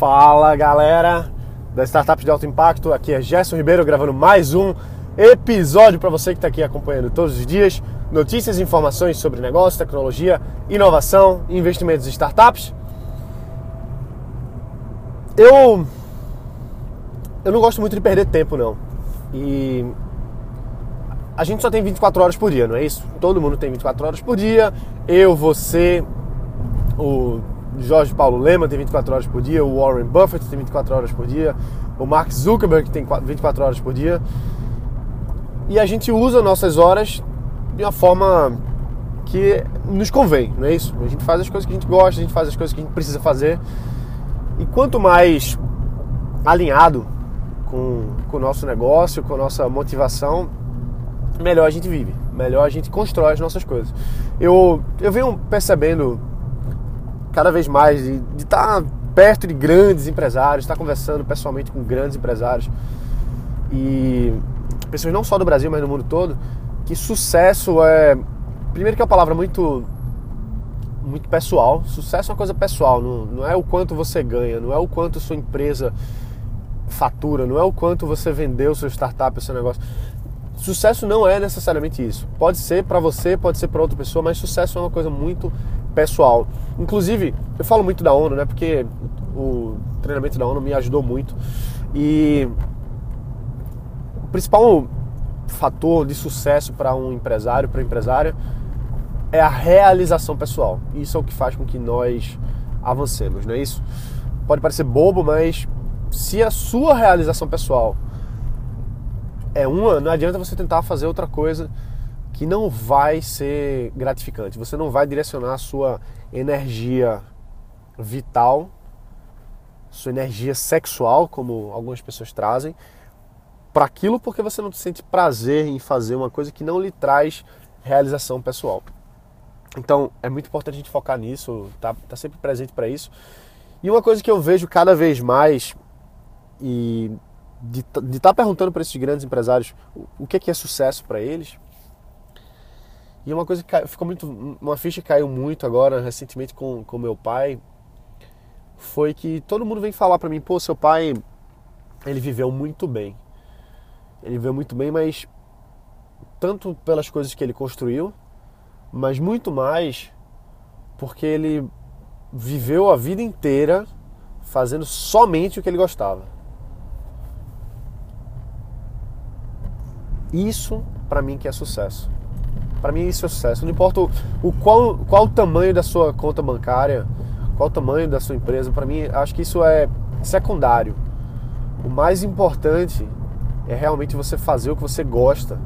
Fala galera da Startup de Alto Impacto, aqui é Gerson Ribeiro gravando mais um episódio para você que está aqui acompanhando todos os dias notícias e informações sobre negócio, tecnologia, inovação, investimentos em startups. Eu eu não gosto muito de perder tempo não. E a gente só tem 24 horas por dia, não é isso? Todo mundo tem 24 horas por dia. Eu, você, o Jorge Paulo Lema tem 24 horas por dia, o Warren Buffett tem 24 horas por dia, o Mark Zuckerberg tem 24 horas por dia. E a gente usa nossas horas de uma forma que nos convém, não é isso? A gente faz as coisas que a gente gosta, a gente faz as coisas que a gente precisa fazer. E quanto mais alinhado com, com o nosso negócio, com a nossa motivação, melhor a gente vive, melhor a gente constrói as nossas coisas. Eu, eu venho percebendo cada vez mais de estar tá perto de grandes empresários, estar tá conversando pessoalmente com grandes empresários e pessoas não só do Brasil, mas do mundo todo, que sucesso é primeiro que é uma palavra muito muito pessoal. Sucesso é uma coisa pessoal, não, não é o quanto você ganha, não é o quanto sua empresa fatura, não é o quanto você vendeu seu startup, seu negócio. Sucesso não é necessariamente isso. Pode ser para você, pode ser para outra pessoa, mas sucesso é uma coisa muito pessoal. Inclusive, eu falo muito da ONU, né? Porque o treinamento da ONU me ajudou muito. E o principal fator de sucesso para um empresário, para empresária, é a realização pessoal. Isso é o que faz com que nós avancemos, não é isso? Pode parecer bobo, mas se a sua realização pessoal é uma, não adianta você tentar fazer outra coisa que não vai ser gratificante. Você não vai direcionar a sua energia vital, sua energia sexual, como algumas pessoas trazem, para aquilo porque você não sente prazer em fazer uma coisa que não lhe traz realização pessoal. Então é muito importante a gente focar nisso, tá, tá sempre presente para isso. E uma coisa que eu vejo cada vez mais e de estar tá perguntando para esses grandes empresários o, o que, é que é sucesso para eles. E uma coisa que ficou muito. Uma ficha que caiu muito agora, recentemente, com, com meu pai, foi que todo mundo vem falar para mim: pô, seu pai, ele viveu muito bem. Ele viveu muito bem, mas tanto pelas coisas que ele construiu, mas muito mais porque ele viveu a vida inteira fazendo somente o que ele gostava. Isso para mim que é sucesso. Para mim isso é sucesso. Não importa o, qual, qual o tamanho da sua conta bancária, qual o tamanho da sua empresa, para mim acho que isso é secundário. O mais importante é realmente você fazer o que você gosta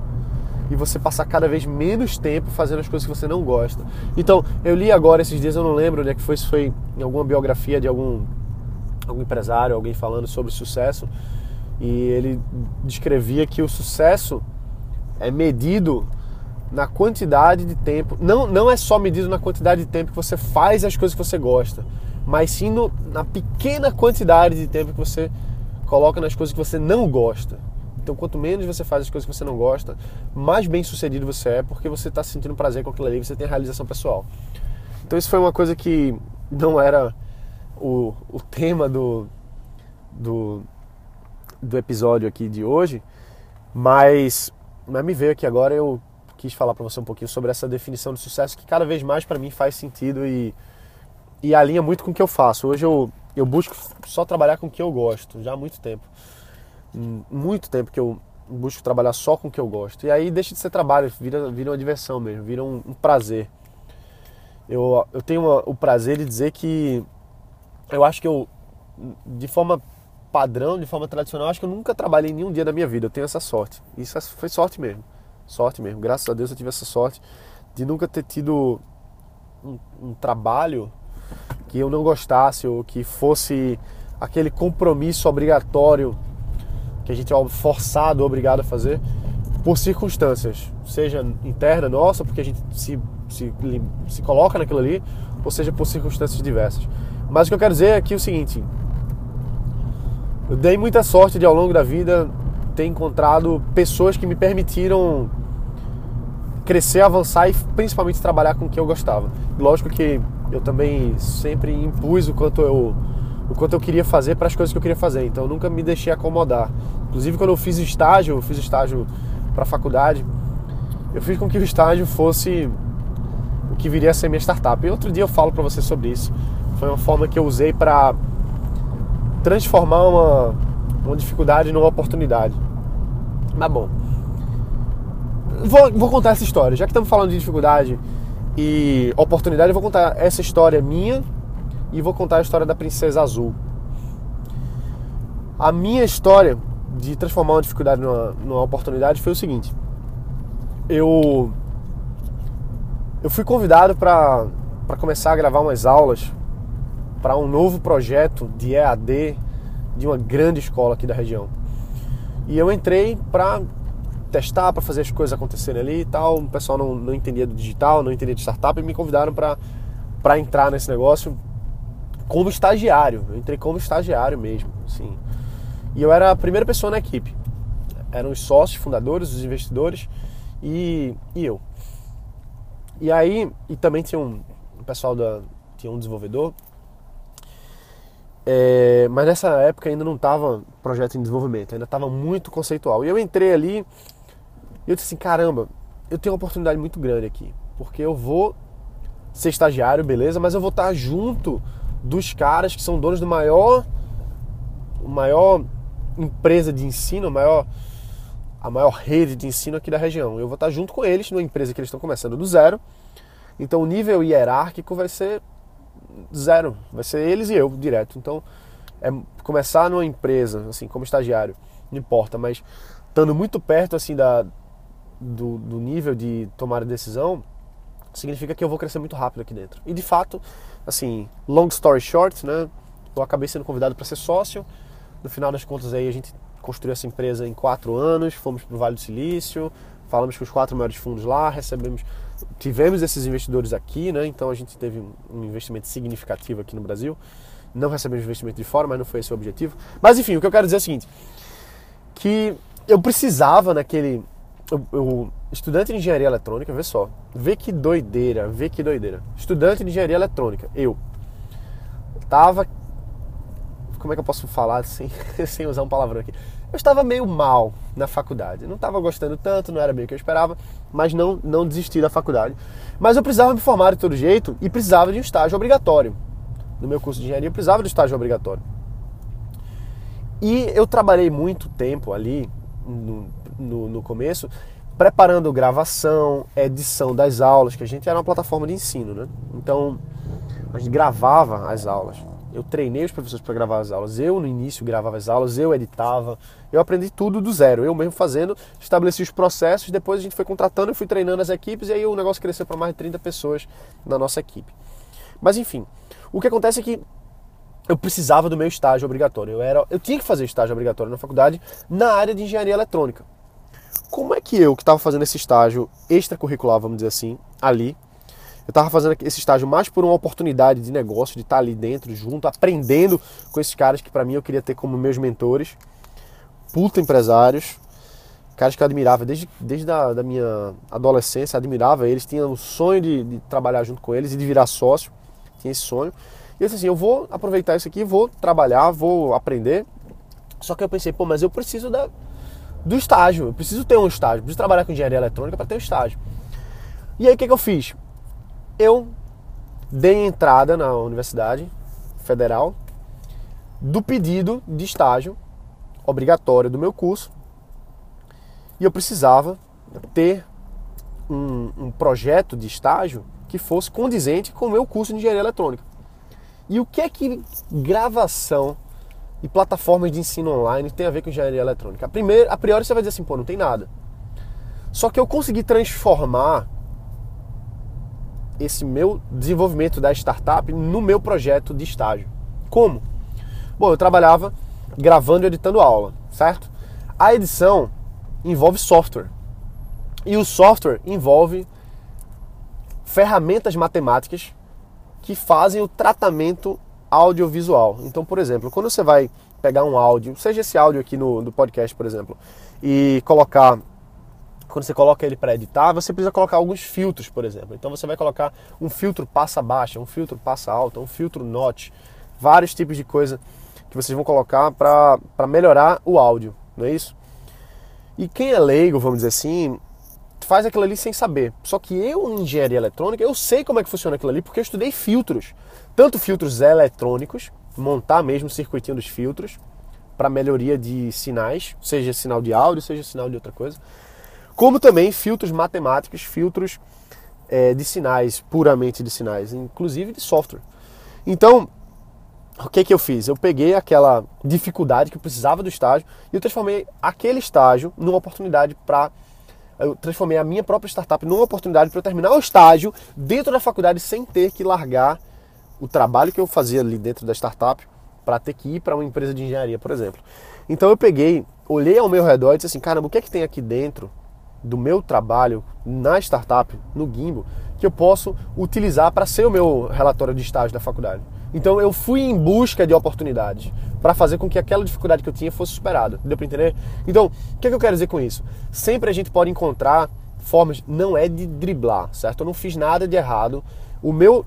e você passar cada vez menos tempo fazendo as coisas que você não gosta. Então, eu li agora esses dias, eu não lembro onde é que foi, se foi em alguma biografia de algum, algum empresário, alguém falando sobre sucesso, e ele descrevia que o sucesso é medido na quantidade de tempo. Não, não é só medido na quantidade de tempo que você faz as coisas que você gosta, mas sim no, na pequena quantidade de tempo que você coloca nas coisas que você não gosta. Então, quanto menos você faz as coisas que você não gosta, mais bem sucedido você é, porque você está sentindo prazer com aquilo ali, você tem realização pessoal. Então, isso foi uma coisa que não era o, o tema do, do, do episódio aqui de hoje, mas mas me veio aqui agora eu quis falar para você um pouquinho sobre essa definição de sucesso que cada vez mais para mim faz sentido e, e alinha muito com o que eu faço. Hoje eu, eu busco só trabalhar com o que eu gosto, já há muito tempo. Muito tempo que eu busco trabalhar só com o que eu gosto. E aí deixa de ser trabalho, vira, vira uma diversão mesmo, vira um, um prazer. Eu, eu tenho uma, o prazer de dizer que eu acho que eu, de forma padrão, de forma tradicional, acho que eu nunca trabalhei nenhum dia da minha vida. Eu tenho essa sorte. Isso é, foi sorte mesmo. Sorte mesmo. Graças a Deus eu tive essa sorte de nunca ter tido um, um trabalho que eu não gostasse ou que fosse aquele compromisso obrigatório que a gente é forçado, obrigado a fazer por circunstâncias, seja interna nossa, porque a gente se, se, se coloca naquilo ali, ou seja por circunstâncias diversas. Mas o que eu quero dizer é aqui é o seguinte: eu dei muita sorte de ao longo da vida ter encontrado pessoas que me permitiram crescer, avançar e principalmente trabalhar com o que eu gostava. Lógico que eu também sempre impus o quanto eu o quanto eu queria fazer para as coisas que eu queria fazer. Então eu nunca me deixei acomodar. Inclusive quando eu fiz estágio, eu fiz estágio para a faculdade, eu fiz com que o estágio fosse o que viria a ser minha startup. E outro dia eu falo para você sobre isso. Foi uma forma que eu usei para transformar uma, uma dificuldade numa oportunidade. Mas bom, vou, vou contar essa história. Já que estamos falando de dificuldade e oportunidade, eu vou contar essa história minha e vou contar a história da Princesa Azul. A minha história de transformar uma dificuldade numa, numa oportunidade foi o seguinte: eu eu fui convidado para começar a gravar umas aulas para um novo projeto de EAD de uma grande escola aqui da região. E eu entrei para testar, para fazer as coisas acontecerem ali e tal. O pessoal não, não entendia do digital, não entendia de startup e me convidaram para entrar nesse negócio como estagiário. Eu entrei como estagiário mesmo, assim. E eu era a primeira pessoa na equipe. Eram os sócios, fundadores, os investidores e, e eu. E aí, e também tinha um, pessoal da. tinha um desenvolvedor. É, mas nessa época ainda não estava projeto em desenvolvimento, ainda estava muito conceitual. E eu entrei ali e eu disse assim: caramba, eu tenho uma oportunidade muito grande aqui, porque eu vou ser estagiário, beleza, mas eu vou estar junto dos caras que são donos do maior, maior empresa de ensino, maior, a maior rede de ensino aqui da região. Eu vou estar junto com eles numa empresa que eles estão começando do zero. Então o nível hierárquico vai ser zero, vai ser eles e eu direto. Então é começar numa empresa, assim, como estagiário, não importa, mas estando muito perto assim da do, do nível de tomar decisão, significa que eu vou crescer muito rápido aqui dentro. E de fato, assim, long story short, né? Eu acabei sendo convidado para ser sócio. No final das contas, aí a gente construiu essa empresa em quatro anos. Fomos para o Vale do Silício, falamos com os quatro maiores fundos lá, recebemos, tivemos esses investidores aqui, né? Então a gente teve um investimento significativo aqui no Brasil. Não recebemos investimento de fora, mas não foi esse o objetivo. Mas enfim, o que eu quero dizer é o seguinte: que eu precisava naquele eu, estudante de engenharia eletrônica, vê só, vê que doideira, vê que doideira. Estudante de engenharia eletrônica, eu tava, como é que eu posso falar sem, sem usar um palavrão aqui? Eu estava meio mal na faculdade, não estava gostando tanto, não era bem o que eu esperava, mas não, não desisti da faculdade. Mas eu precisava me formar de todo jeito e precisava de um estágio obrigatório. No meu curso de engenharia eu precisava de um estágio obrigatório. E eu trabalhei muito tempo ali, no, no, no começo, preparando gravação, edição das aulas, que a gente era uma plataforma de ensino, né? Então, a gente gravava as aulas. Eu treinei os professores para gravar as aulas. Eu, no início, gravava as aulas, eu editava. Eu aprendi tudo do zero. Eu mesmo fazendo, estabeleci os processos. Depois a gente foi contratando e fui treinando as equipes. E aí o negócio cresceu para mais de 30 pessoas na nossa equipe. Mas enfim, o que acontece é que eu precisava do meu estágio obrigatório. Eu, era, eu tinha que fazer estágio obrigatório na faculdade na área de engenharia eletrônica como é que eu, que estava fazendo esse estágio extracurricular, vamos dizer assim, ali, eu estava fazendo esse estágio mais por uma oportunidade de negócio, de estar ali dentro, junto, aprendendo com esses caras que para mim eu queria ter como meus mentores, puta empresários, caras que eu admirava desde, desde a da minha adolescência, admirava eles, tinha o sonho de, de, trabalhar junto com eles e de virar sócio, tinha esse sonho. E eu disse assim, eu vou aproveitar isso aqui, vou trabalhar, vou aprender. Só que eu pensei, pô, mas eu preciso da, do estágio. Eu preciso ter um estágio, preciso trabalhar com engenharia eletrônica para ter um estágio. E aí o que, que eu fiz? Eu dei entrada na Universidade Federal do pedido de estágio obrigatório do meu curso e eu precisava ter um, um projeto de estágio que fosse condizente com o meu curso de engenharia eletrônica. E o que é que gravação e plataformas de ensino online tem a ver com engenharia eletrônica? A, primeira, a priori você vai dizer assim, pô, não tem nada. Só que eu consegui transformar esse meu desenvolvimento da startup no meu projeto de estágio. Como? Bom, eu trabalhava gravando e editando aula, certo? A edição envolve software. E o software envolve ferramentas matemáticas que fazem o tratamento audiovisual. Então, por exemplo, quando você vai pegar um áudio, seja esse áudio aqui no, no podcast, por exemplo, e colocar quando você coloca ele para editar, você precisa colocar alguns filtros, por exemplo. Então você vai colocar um filtro passa baixa, um filtro passa alta, um filtro notch, vários tipos de coisa que vocês vão colocar para melhorar o áudio, não é isso? E quem é leigo, vamos dizer assim, faz aquilo ali sem saber. Só que eu, em engenharia eletrônica, eu sei como é que funciona aquilo ali porque eu estudei filtros. Tanto filtros eletrônicos, montar mesmo o circuitinho dos filtros para melhoria de sinais, seja sinal de áudio, seja sinal de outra coisa, como também filtros matemáticos, filtros é, de sinais, puramente de sinais, inclusive de software. Então, o que, que eu fiz? Eu peguei aquela dificuldade que eu precisava do estágio e eu transformei aquele estágio numa oportunidade para. Eu transformei a minha própria startup numa oportunidade para eu terminar o estágio dentro da faculdade sem ter que largar o trabalho que eu fazia ali dentro da startup para ter que ir para uma empresa de engenharia, por exemplo. Então eu peguei, olhei ao meu redor e disse assim: caramba, o que é que tem aqui dentro do meu trabalho na startup, no Gimbo, que eu posso utilizar para ser o meu relatório de estágio da faculdade? Então eu fui em busca de oportunidades para fazer com que aquela dificuldade que eu tinha fosse superada. Deu para entender? Então, o que, é que eu quero dizer com isso? Sempre a gente pode encontrar formas, não é de driblar, certo? Eu não fiz nada de errado. O meu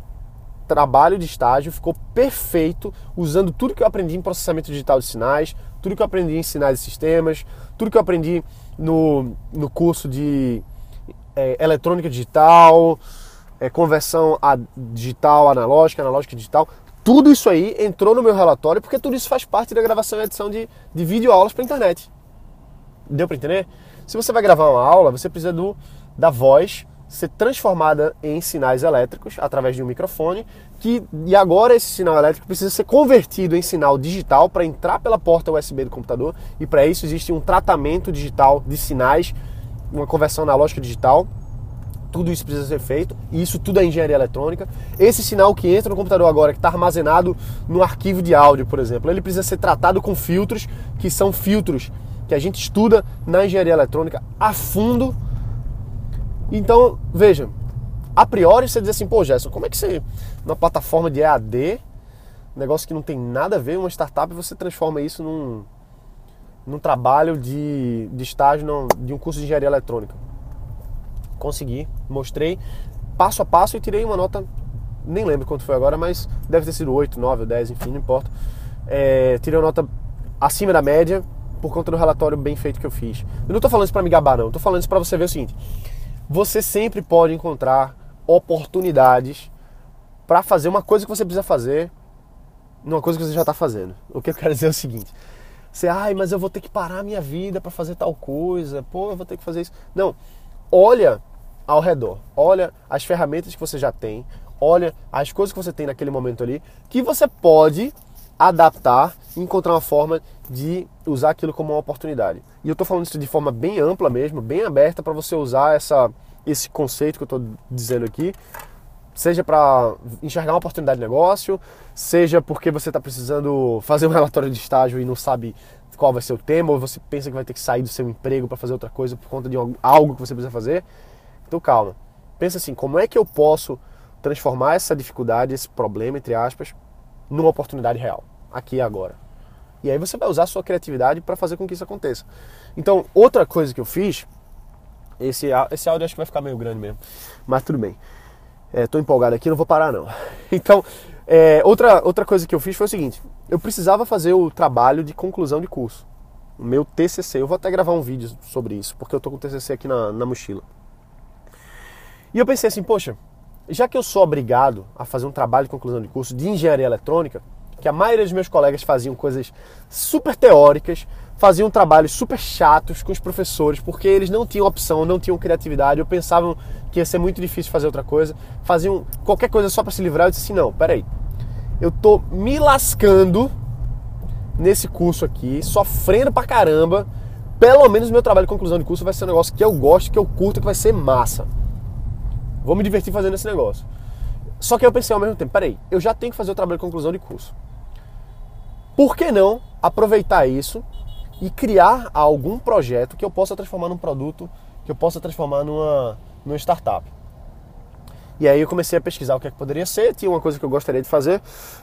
trabalho de estágio ficou perfeito usando tudo que eu aprendi em processamento digital de sinais, tudo que eu aprendi em sinais e sistemas, tudo que eu aprendi no, no curso de é, eletrônica digital, é, conversão a digital, analógica, analógica digital. Tudo isso aí entrou no meu relatório porque tudo isso faz parte da gravação e edição de, de vídeo aulas para internet. Deu para entender? Se você vai gravar uma aula, você precisa do, da voz ser transformada em sinais elétricos através de um microfone, que e agora esse sinal elétrico precisa ser convertido em sinal digital para entrar pela porta USB do computador, e para isso existe um tratamento digital de sinais, uma conversão analógica digital tudo isso precisa ser feito, e isso tudo é engenharia eletrônica. Esse sinal que entra no computador agora, que está armazenado no arquivo de áudio, por exemplo, ele precisa ser tratado com filtros, que são filtros que a gente estuda na engenharia eletrônica a fundo. Então, veja, a priori você diz assim, pô, Gerson, como é que você, numa plataforma de EAD, negócio que não tem nada a ver, uma startup, você transforma isso num, num trabalho de, de estágio de um curso de engenharia eletrônica? consegui, mostrei passo a passo e tirei uma nota, nem lembro quanto foi agora, mas deve ter sido 8, 9 ou 10, enfim, não importa. É, tirei uma nota acima da média por conta do relatório bem feito que eu fiz. Eu não estou falando isso para me gabar, não. Estou falando isso para você ver o seguinte: você sempre pode encontrar oportunidades para fazer uma coisa que você precisa fazer numa coisa que você já está fazendo. O que eu quero dizer é o seguinte: você, ai, mas eu vou ter que parar a minha vida para fazer tal coisa, pô, eu vou ter que fazer isso. Não, olha ao redor, olha as ferramentas que você já tem, olha as coisas que você tem naquele momento ali, que você pode adaptar encontrar uma forma de usar aquilo como uma oportunidade. E eu estou falando isso de forma bem ampla mesmo, bem aberta para você usar essa, esse conceito que eu estou dizendo aqui, seja para enxergar uma oportunidade de negócio, seja porque você está precisando fazer um relatório de estágio e não sabe qual vai ser o tema, ou você pensa que vai ter que sair do seu emprego para fazer outra coisa por conta de algo que você precisa fazer. Então calma. Pensa assim, como é que eu posso transformar essa dificuldade, esse problema, entre aspas, numa oportunidade real, aqui e agora. E aí você vai usar a sua criatividade para fazer com que isso aconteça. Então, outra coisa que eu fiz, esse, esse áudio acho que vai ficar meio grande mesmo, mas tudo bem. Estou é, empolgado aqui, não vou parar não. Então, é, outra, outra coisa que eu fiz foi o seguinte: eu precisava fazer o trabalho de conclusão de curso, o meu TCC. Eu vou até gravar um vídeo sobre isso, porque eu estou com o TCC aqui na, na mochila. E eu pensei assim, poxa, já que eu sou obrigado a fazer um trabalho de conclusão de curso de engenharia eletrônica, que a maioria dos meus colegas faziam coisas super teóricas, faziam trabalhos super chatos com os professores, porque eles não tinham opção, não tinham criatividade, ou pensavam que ia ser muito difícil fazer outra coisa, faziam qualquer coisa só para se livrar. Eu disse assim: não, peraí, eu tô me lascando nesse curso aqui, sofrendo pra caramba. Pelo menos meu trabalho de conclusão de curso vai ser um negócio que eu gosto, que eu curto, que vai ser massa. Vou me divertir fazendo esse negócio. Só que eu pensei ao mesmo tempo, peraí, eu já tenho que fazer o trabalho de conclusão de curso. Por que não aproveitar isso e criar algum projeto que eu possa transformar num produto, que eu possa transformar numa, numa startup? E aí eu comecei a pesquisar o que, é que poderia ser. Tinha uma coisa que eu gostaria de fazer,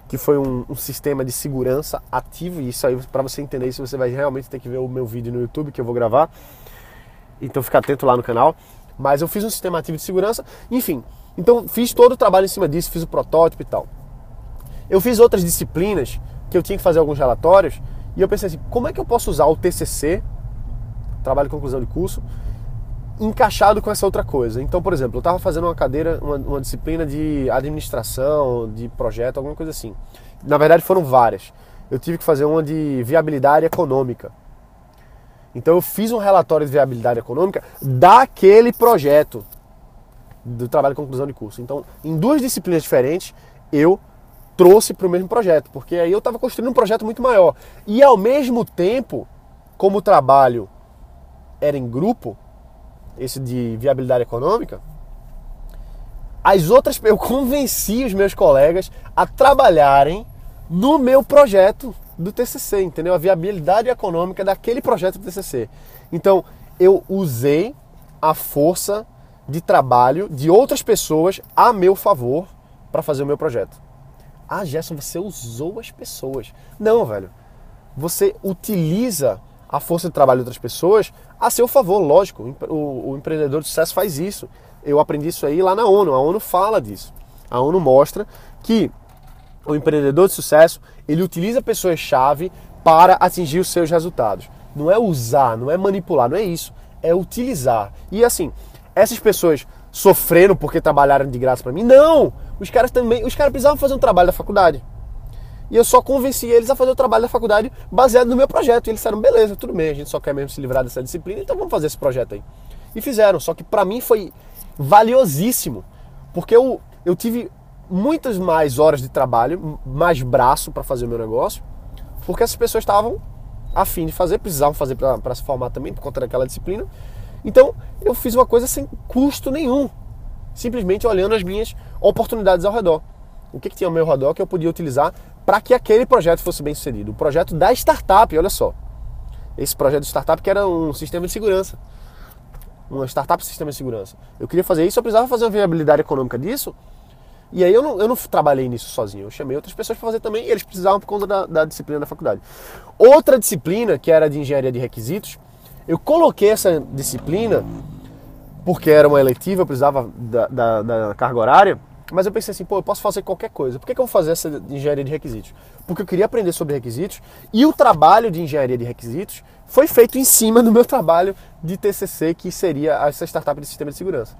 que foi um, um sistema de segurança ativo. E isso aí, para você entender isso, você vai realmente ter que ver o meu vídeo no YouTube que eu vou gravar. Então fica atento lá no canal. Mas eu fiz um sistema ativo de segurança, enfim. Então fiz todo o trabalho em cima disso, fiz o protótipo e tal. Eu fiz outras disciplinas que eu tinha que fazer alguns relatórios e eu pensei assim, como é que eu posso usar o TCC, trabalho de conclusão de curso, encaixado com essa outra coisa. Então, por exemplo, eu estava fazendo uma cadeira, uma, uma, disciplina de administração, de projeto, alguma coisa assim. Na verdade, foram várias. Eu tive que fazer uma de viabilidade econômica. Então, eu fiz um relatório de viabilidade econômica daquele projeto do trabalho de conclusão de curso. Então, em duas disciplinas diferentes, eu trouxe para o mesmo projeto, porque aí eu estava construindo um projeto muito maior. E ao mesmo tempo, como o trabalho era em grupo, esse de viabilidade econômica, as outras eu convenci os meus colegas a trabalharem no meu projeto do TCC, entendeu? A viabilidade econômica daquele projeto do TCC. Então, eu usei a força de trabalho de outras pessoas a meu favor para fazer o meu projeto. Ah, Gerson, você usou as pessoas. Não, velho. Você utiliza a força de trabalho de outras pessoas a seu favor, lógico. O, o, empreendedor de sucesso faz isso. Eu aprendi isso aí lá na ONU. A ONU fala disso. A ONU mostra que o empreendedor de sucesso ele utiliza pessoas-chave para atingir os seus resultados. Não é usar, não é manipular, não é isso. É utilizar. E assim, essas pessoas sofreram porque trabalharam de graça para mim? Não! Os caras também, os caras precisavam fazer um trabalho da faculdade. E eu só convenci eles a fazer o trabalho da faculdade baseado no meu projeto. E eles disseram, beleza, tudo bem, a gente só quer mesmo se livrar dessa disciplina, então vamos fazer esse projeto aí. E fizeram, só que para mim foi valiosíssimo, porque eu, eu tive muitas mais horas de trabalho, mais braço para fazer o meu negócio, porque essas pessoas estavam afim de fazer, precisavam fazer para se formar também, por conta daquela disciplina. Então eu fiz uma coisa sem custo nenhum, simplesmente olhando as minhas oportunidades ao redor. O que, que tinha ao meu redor que eu podia utilizar para que aquele projeto fosse bem sucedido. O projeto da startup, olha só. Esse projeto de startup que era um sistema de segurança. Uma startup sistema de segurança. Eu queria fazer isso, eu precisava fazer uma viabilidade econômica disso. E aí eu não, eu não trabalhei nisso sozinho. Eu chamei outras pessoas para fazer também e eles precisavam por conta da, da disciplina da faculdade. Outra disciplina, que era de engenharia de requisitos, eu coloquei essa disciplina porque era uma eletiva, eu precisava da, da, da carga horária mas eu pensei assim, pô, eu posso fazer qualquer coisa. Por que, que eu vou fazer essa engenharia de requisitos? Porque eu queria aprender sobre requisitos e o trabalho de engenharia de requisitos foi feito em cima do meu trabalho de TCC, que seria essa startup de sistema de segurança.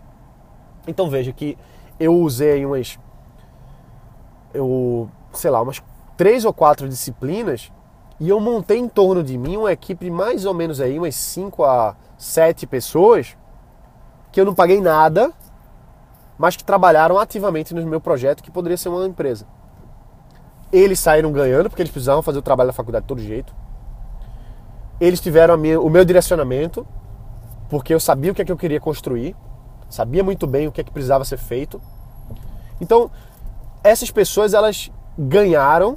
Então veja que eu usei umas, eu, sei lá, umas três ou quatro disciplinas e eu montei em torno de mim uma equipe de mais ou menos aí, umas 5 a 7 pessoas, que eu não paguei nada, mas que trabalharam ativamente no meu projeto, que poderia ser uma empresa. Eles saíram ganhando, porque eles precisavam fazer o trabalho da faculdade de todo jeito. Eles tiveram minha, o meu direcionamento, porque eu sabia o que, é que eu queria construir, sabia muito bem o que, é que precisava ser feito. Então, essas pessoas, elas ganharam,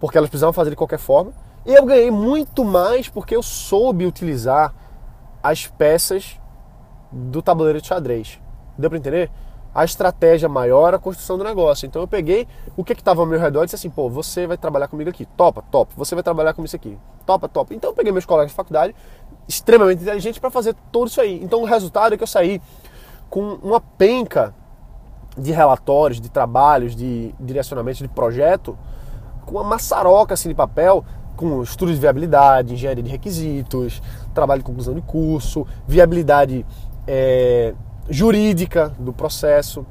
porque elas precisavam fazer de qualquer forma, e eu ganhei muito mais porque eu soube utilizar as peças do tabuleiro de xadrez. Deu para entender? A estratégia maior, a construção do negócio. Então eu peguei o que estava ao meu redor e disse assim, pô, você vai trabalhar comigo aqui. Topa, top. Você vai trabalhar comigo isso aqui. Topa, top. Então eu peguei meus colegas de faculdade, extremamente inteligentes, para fazer tudo isso aí. Então o resultado é que eu saí com uma penca de relatórios, de trabalhos, de direcionamento de projeto, com uma maçaroca assim de papel, com estudo de viabilidade, engenharia de requisitos, trabalho de conclusão de curso, viabilidade é, jurídica do processo.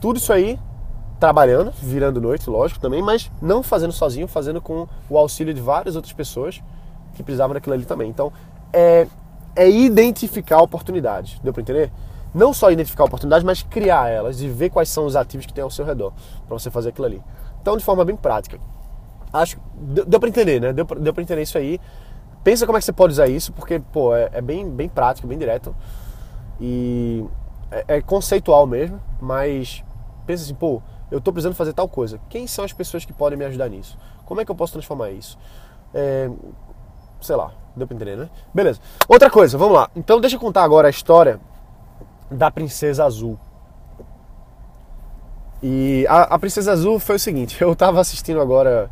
Tudo isso aí trabalhando, virando noite, lógico também, mas não fazendo sozinho, fazendo com o auxílio de várias outras pessoas que precisavam daquilo ali também. Então, é, é identificar oportunidades, deu para entender? Não só identificar oportunidades, mas criar elas e ver quais são os ativos que tem ao seu redor para você fazer aquilo ali. Então, de forma bem prática. Acho deu, deu para entender, né? Deu, deu para entender isso aí. Pensa como é que você pode usar isso, porque, pô, é, é bem, bem prático, bem direto. E é, é conceitual mesmo, mas pensa assim, pô, eu estou precisando fazer tal coisa. Quem são as pessoas que podem me ajudar nisso? Como é que eu posso transformar isso? É, sei lá, deu pra entender, né? Beleza. Outra coisa, vamos lá. Então deixa eu contar agora a história da Princesa Azul. E a, a Princesa Azul foi o seguinte, eu tava assistindo agora.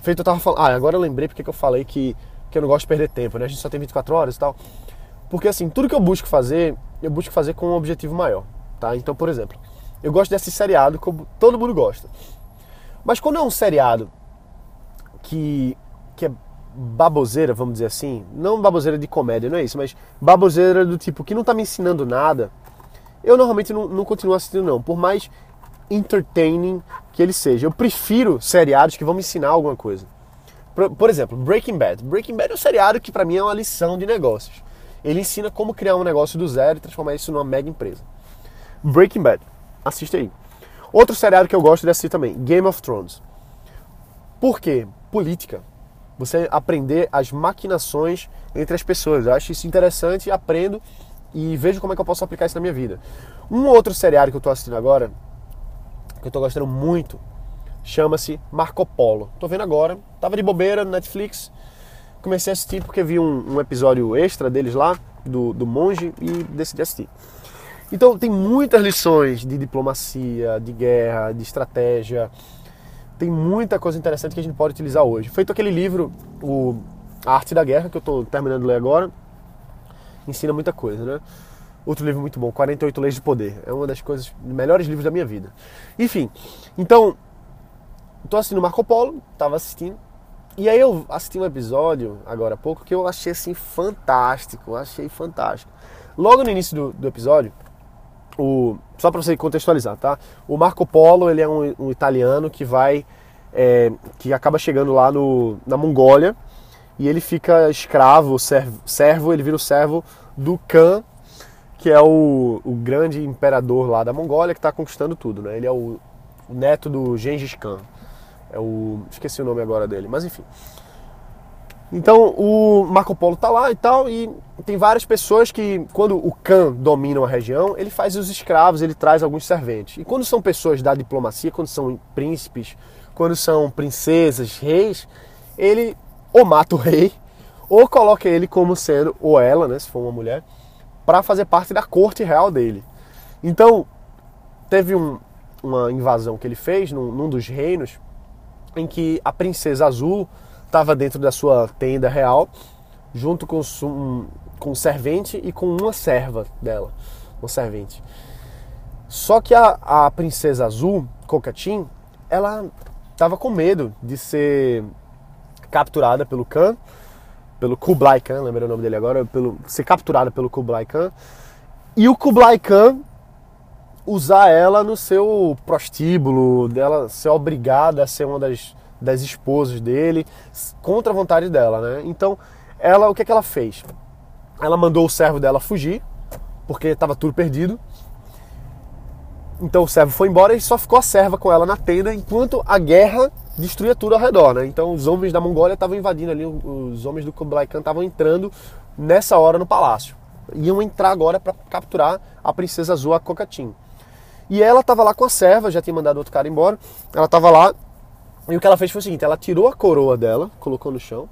Feito, eu tava falando. Ah, agora eu lembrei porque que eu falei que, que eu não gosto de perder tempo, né? A gente só tem 24 horas e tal. Porque assim, tudo que eu busco fazer, eu busco fazer com um objetivo maior, tá? Então, por exemplo, Eu gosto desse seriado como todo mundo gosta. Mas quando é um seriado que, que é baboseira, vamos dizer assim, não baboseira de comédia, não é isso, mas baboseira do tipo que não tá me ensinando nada, eu normalmente não, não continuo assistindo não, por mais entertaining que ele seja. Eu prefiro seriados que vão me ensinar alguma coisa. Por, por exemplo, Breaking Bad. Breaking Bad é um seriado que para mim é uma lição de negócios. Ele ensina como criar um negócio do zero e transformar isso numa mega empresa. Breaking Bad. Assiste aí. Outro seriado que eu gosto de assistir também, Game of Thrones. Por quê? Política. Você aprender as maquinações entre as pessoas. Eu acho isso interessante, aprendo e vejo como é que eu posso aplicar isso na minha vida. Um outro seriado que eu estou assistindo agora, que eu estou gostando muito, chama-se Marco Polo. Tô vendo agora, tava de bobeira no Netflix, comecei a assistir porque vi um, um episódio extra deles lá, do, do monge, e decidi assistir. Então tem muitas lições de diplomacia, de guerra, de estratégia. Tem muita coisa interessante que a gente pode utilizar hoje. Feito aquele livro, o A Arte da Guerra, que eu estou terminando de ler agora, ensina muita coisa, né? Outro livro muito bom, 48 Leis de Poder. É uma das coisas, melhores livros da minha vida. Enfim, então, estou assistindo Marco Polo, estava assistindo, e aí eu assisti um episódio, agora há pouco, que eu achei assim fantástico, achei fantástico. Logo no início do, do episódio, o, só para você contextualizar, tá? O Marco Polo ele é um, um italiano que vai, é, que acaba chegando lá no, na Mongólia e ele fica escravo, servo, servo, ele vira o servo do Khan, que é o, o grande imperador lá da Mongólia que está conquistando tudo, né? Ele é o, o neto do Gengis Khan. É o, esqueci o nome agora dele, mas enfim. Então o Marco Polo tá lá e tal, e tem várias pessoas que, quando o Khan domina uma região, ele faz os escravos, ele traz alguns serventes. E quando são pessoas da diplomacia, quando são príncipes, quando são princesas, reis, ele ou mata o rei, ou coloca ele como sendo, ou ela, né, se for uma mulher, para fazer parte da corte real dele. Então, teve um, uma invasão que ele fez num, num dos reinos, em que a princesa azul estava dentro da sua tenda real, junto com um, com um servente e com uma serva dela, uma servente. Só que a, a princesa azul, Cocatim, ela estava com medo de ser capturada pelo Khan, pelo Kublai Khan, lembrei o nome dele agora, pelo, ser capturada pelo Kublai Khan. E o Kublai Khan usar ela no seu prostíbulo, dela ser obrigada a ser uma das das esposas dele, contra a vontade dela, né? Então, ela, o que, é que ela fez? Ela mandou o servo dela fugir, porque estava tudo perdido. Então o servo foi embora e só ficou a serva com ela na tenda, enquanto a guerra destruía tudo ao redor, né? Então os homens da Mongólia estavam invadindo ali, os homens do Kublai Khan estavam entrando nessa hora no palácio. Iam entrar agora para capturar a princesa azul, a. E ela estava lá com a serva, já tinha mandado outro cara embora. Ela estava lá e o que ela fez foi o seguinte: ela tirou a coroa dela, colocou no chão,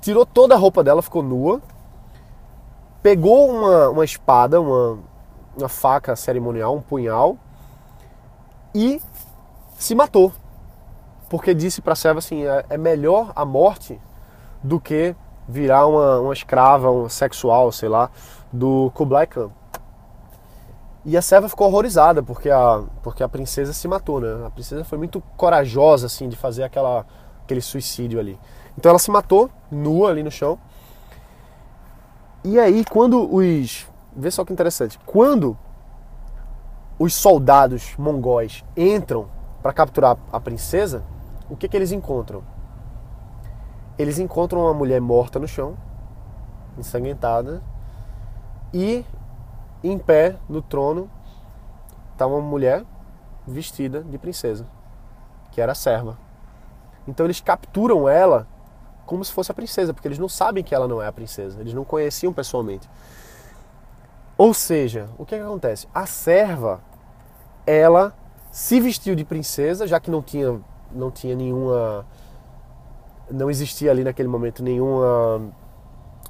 tirou toda a roupa dela, ficou nua, pegou uma, uma espada, uma, uma faca cerimonial, um punhal, e se matou. Porque disse para a serva assim: é, é, melhor a morte do que virar uma, uma escrava, um sexual, sei lá, do Kublai Khan. E a serva ficou horrorizada porque a, porque a princesa se matou, né? A princesa foi muito corajosa, assim, de fazer aquela, aquele suicídio ali. Então ela se matou, nua ali no chão. E aí, quando os. Vê só que interessante. Quando os soldados mongóis entram para capturar a princesa, o que, que eles encontram? Eles encontram uma mulher morta no chão, ensanguentada, e em pé no trono está uma mulher vestida de princesa, que era a serva. Então eles capturam ela como se fosse a princesa, porque eles não sabem que ela não é a princesa, eles não conheciam pessoalmente. Ou seja, o que, é que acontece? A serva, ela se vestiu de princesa, já que não tinha, não tinha nenhuma. Não existia ali naquele momento nenhuma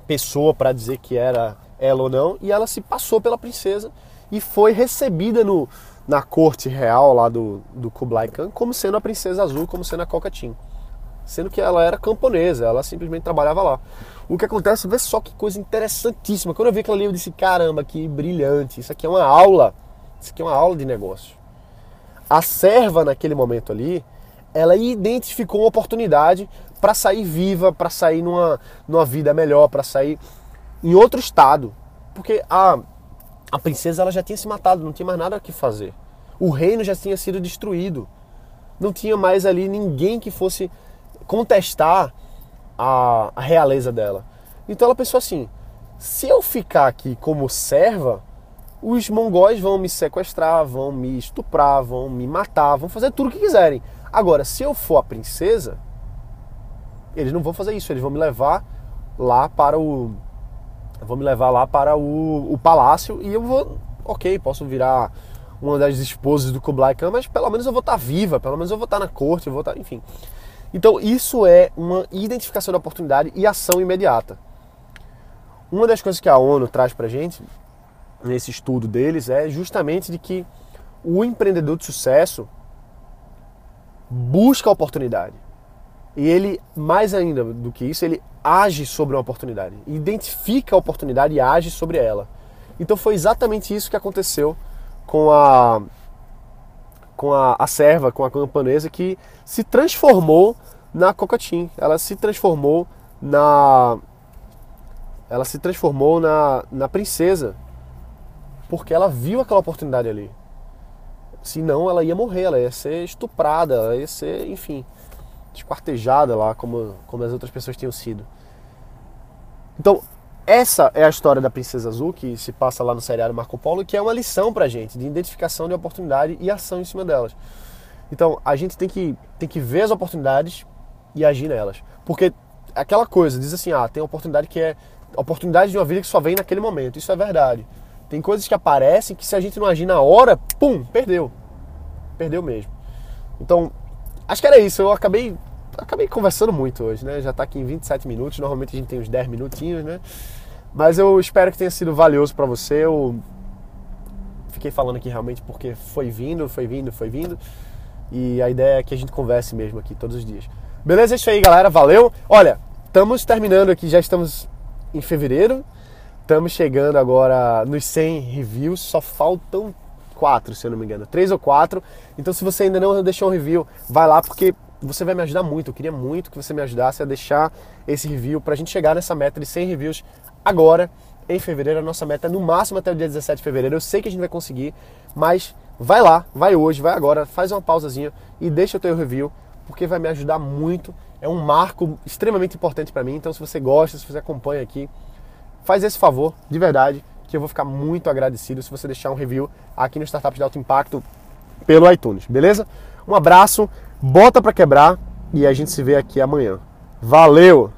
pessoa para dizer que era ela ou não, e ela se passou pela princesa e foi recebida no, na corte real lá do, do Kublai Khan como sendo a princesa azul, como sendo a Cocatim. Sendo que ela era camponesa, ela simplesmente trabalhava lá. O que acontece, vê só que coisa interessantíssima. Quando eu vi aquilo ali, eu disse: caramba, que brilhante, isso aqui é uma aula. Isso aqui é uma aula de negócio. a serva naquele momento ali, ela identificou uma oportunidade para sair viva, para sair numa, numa vida melhor, para sair em outro estado. Porque a, a princesa ela já tinha se matado, não tinha mais nada que fazer. O reino já tinha sido destruído. Não tinha mais ali ninguém que fosse contestar a, a realeza dela. Então ela pensou assim: se eu ficar aqui como serva, os mongóis vão me sequestrar, vão me estuprar, vão me matar, vão fazer tudo o que quiserem. Agora, se eu for a princesa, eles não vão fazer isso, eles vão me levar lá para o. Vão me levar lá para o, o palácio e eu vou. Ok, posso virar uma das esposas do Kublai Khan, mas pelo menos eu vou estar viva, pelo menos eu vou estar na corte, eu vou estar. Enfim. Então, isso é uma identificação da oportunidade e ação imediata. Uma das coisas que a ONU traz para gente nesse estudo deles é justamente de que o empreendedor de sucesso busca a oportunidade. E ele, mais ainda do que isso, ele age sobre uma oportunidade, identifica a oportunidade e age sobre ela. Então foi exatamente isso que aconteceu com a com a, a serva, com a camponesa que se transformou na Cocotim. Ela se transformou na ela se transformou na, na princesa porque ela viu aquela oportunidade ali. Senão ela ia morrer, ela ia ser estuprada, ela ia ser, enfim, esquartejada lá, como, como as outras pessoas tinham sido. Então, essa é a história da Princesa Azul, que se passa lá no seriado Marco Polo, que é uma lição pra gente de identificação de oportunidade e ação em cima delas. Então, a gente tem que, tem que ver as oportunidades e agir nelas. Porque aquela coisa, diz assim, ah, tem oportunidade que é oportunidade de uma vida que só vem naquele momento. Isso é verdade. Tem coisas que aparecem que se a gente não agir na hora, pum, perdeu. Perdeu mesmo. Então, acho que era isso. Eu acabei acabei conversando muito hoje, né? Já está aqui em 27 minutos. Normalmente a gente tem uns 10 minutinhos, né? Mas eu espero que tenha sido valioso para você. Eu fiquei falando aqui realmente porque foi vindo, foi vindo, foi vindo. E a ideia é que a gente converse mesmo aqui todos os dias. Beleza? É isso aí, galera. Valeu. Olha, estamos terminando aqui, já estamos em fevereiro. Estamos chegando agora nos 100 reviews, só faltam quatro, se eu não me engano, três ou quatro. Então, se você ainda não deixou um review, vai lá porque você vai me ajudar muito. Eu queria muito que você me ajudasse a deixar esse review para a gente chegar nessa meta de 100 reviews agora em fevereiro. A nossa meta é no máximo até o dia 17 de fevereiro. Eu sei que a gente vai conseguir, mas vai lá, vai hoje, vai agora, faz uma pausazinha e deixa o teu review porque vai me ajudar muito. É um marco extremamente importante para mim. Então, se você gosta, se você acompanha aqui, faz esse favor, de verdade, que eu vou ficar muito agradecido se você deixar um review aqui no Startups de Alto Impacto pelo iTunes, beleza? Um abraço, bota para quebrar e a gente se vê aqui amanhã. Valeu!